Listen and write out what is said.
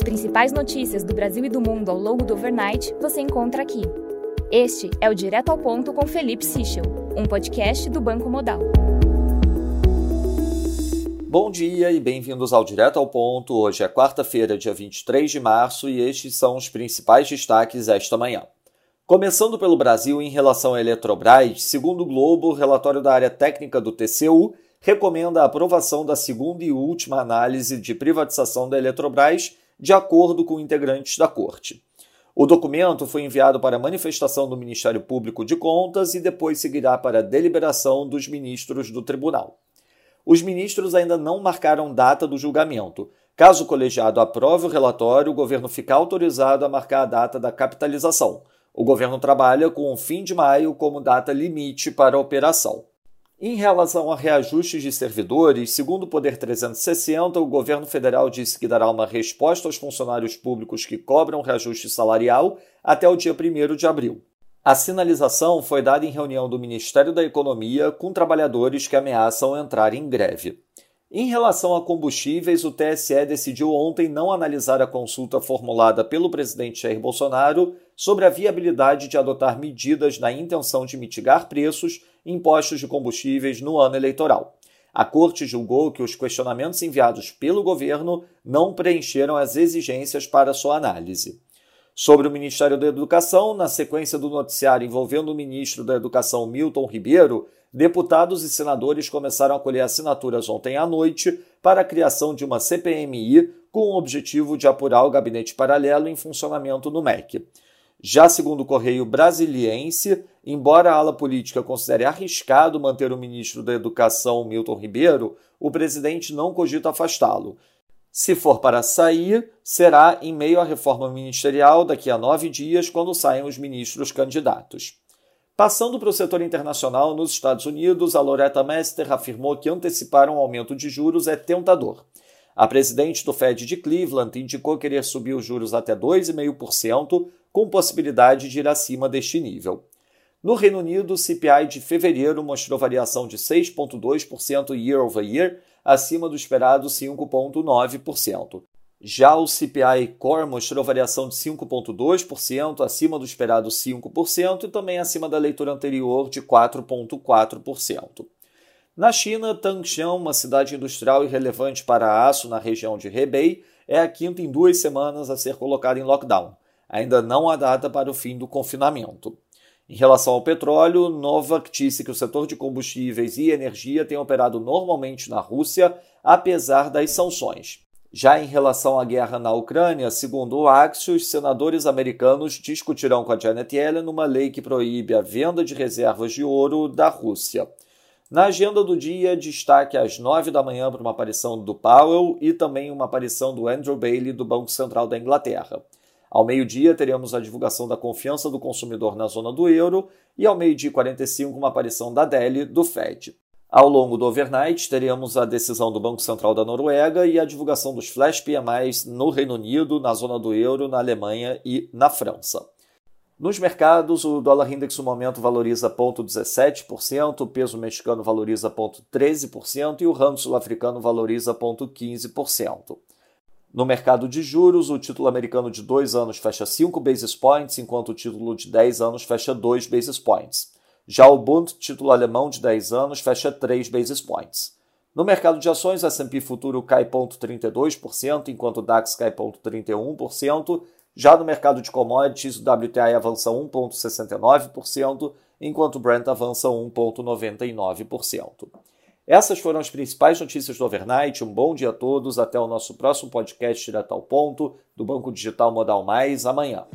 As principais notícias do Brasil e do mundo ao longo do overnight você encontra aqui. Este é o Direto ao Ponto com Felipe Sichel, um podcast do Banco Modal. Bom dia e bem-vindos ao Direto ao Ponto. Hoje é quarta-feira, dia 23 de março, e estes são os principais destaques esta manhã. Começando pelo Brasil, em relação à Eletrobras, segundo o Globo, o relatório da área técnica do TCU recomenda a aprovação da segunda e última análise de privatização da Eletrobras, de acordo com integrantes da Corte. O documento foi enviado para manifestação do Ministério Público de Contas e depois seguirá para a deliberação dos ministros do tribunal. Os ministros ainda não marcaram data do julgamento. Caso o colegiado aprove o relatório, o governo fica autorizado a marcar a data da capitalização. O governo trabalha com o fim de maio como data limite para a operação. Em relação a reajustes de servidores, segundo o Poder 360, o governo federal disse que dará uma resposta aos funcionários públicos que cobram reajuste salarial até o dia 1 de abril. A sinalização foi dada em reunião do Ministério da Economia com trabalhadores que ameaçam entrar em greve. Em relação a combustíveis, o TSE decidiu ontem não analisar a consulta formulada pelo presidente Jair Bolsonaro sobre a viabilidade de adotar medidas na intenção de mitigar preços impostos de combustíveis no ano eleitoral. A Corte julgou que os questionamentos enviados pelo governo não preencheram as exigências para sua análise. Sobre o Ministério da Educação, na sequência do noticiário envolvendo o ministro da Educação Milton Ribeiro, deputados e senadores começaram a colher assinaturas ontem à noite para a criação de uma CPMI com o objetivo de apurar o gabinete paralelo em funcionamento no MEC. Já segundo o Correio Brasiliense, embora a ala política considere arriscado manter o ministro da Educação, Milton Ribeiro, o presidente não cogita afastá-lo. Se for para sair, será em meio à reforma ministerial daqui a nove dias, quando saem os ministros candidatos. Passando para o setor internacional, nos Estados Unidos, a Loretta Mester afirmou que antecipar um aumento de juros é tentador. A presidente do Fed de Cleveland indicou querer subir os juros até 2,5%, com possibilidade de ir acima deste nível. No Reino Unido, o CPI de fevereiro mostrou variação de 6,2% year over year, acima do esperado 5,9%. Já o CPI Core mostrou variação de 5,2%, acima do esperado 5% e também acima da leitura anterior de 4,4%. Na China, Tangshan, uma cidade industrial irrelevante para aço na região de Hebei, é a quinta em duas semanas a ser colocada em lockdown. Ainda não há data para o fim do confinamento. Em relação ao petróleo, Novak disse que o setor de combustíveis e energia tem operado normalmente na Rússia, apesar das sanções. Já em relação à guerra na Ucrânia, segundo o Axios, senadores americanos discutirão com a Janet Yellen uma lei que proíbe a venda de reservas de ouro da Rússia. Na agenda do dia, destaque às nove da manhã para uma aparição do Powell e também uma aparição do Andrew Bailey do Banco Central da Inglaterra. Ao meio-dia, teremos a divulgação da confiança do consumidor na zona do euro e ao meio-dia 45, uma aparição da DELI do FED. Ao longo do overnight, teremos a decisão do Banco Central da Noruega e a divulgação dos flash PMIs no Reino Unido, na zona do euro, na Alemanha e na França. Nos mercados, o dólar index no momento valoriza 0,17%, o peso mexicano valoriza 0,13% e o ramo sul-africano valoriza 0,15%. No mercado de juros, o título americano de 2 anos fecha 5 basis points, enquanto o título de 10 anos fecha 2 basis points. Já o Bund, título alemão de 10 anos, fecha 3 basis points. No mercado de ações, S&P futuro cai 0,32%, enquanto o DAX cai 0,31%. Já no mercado de commodities, o WTI avança 1,69%, enquanto o Brent avança 1,99%. Essas foram as principais notícias do overnight. Um bom dia a todos. Até o nosso próximo podcast direto ao ponto do Banco Digital Modal Mais amanhã.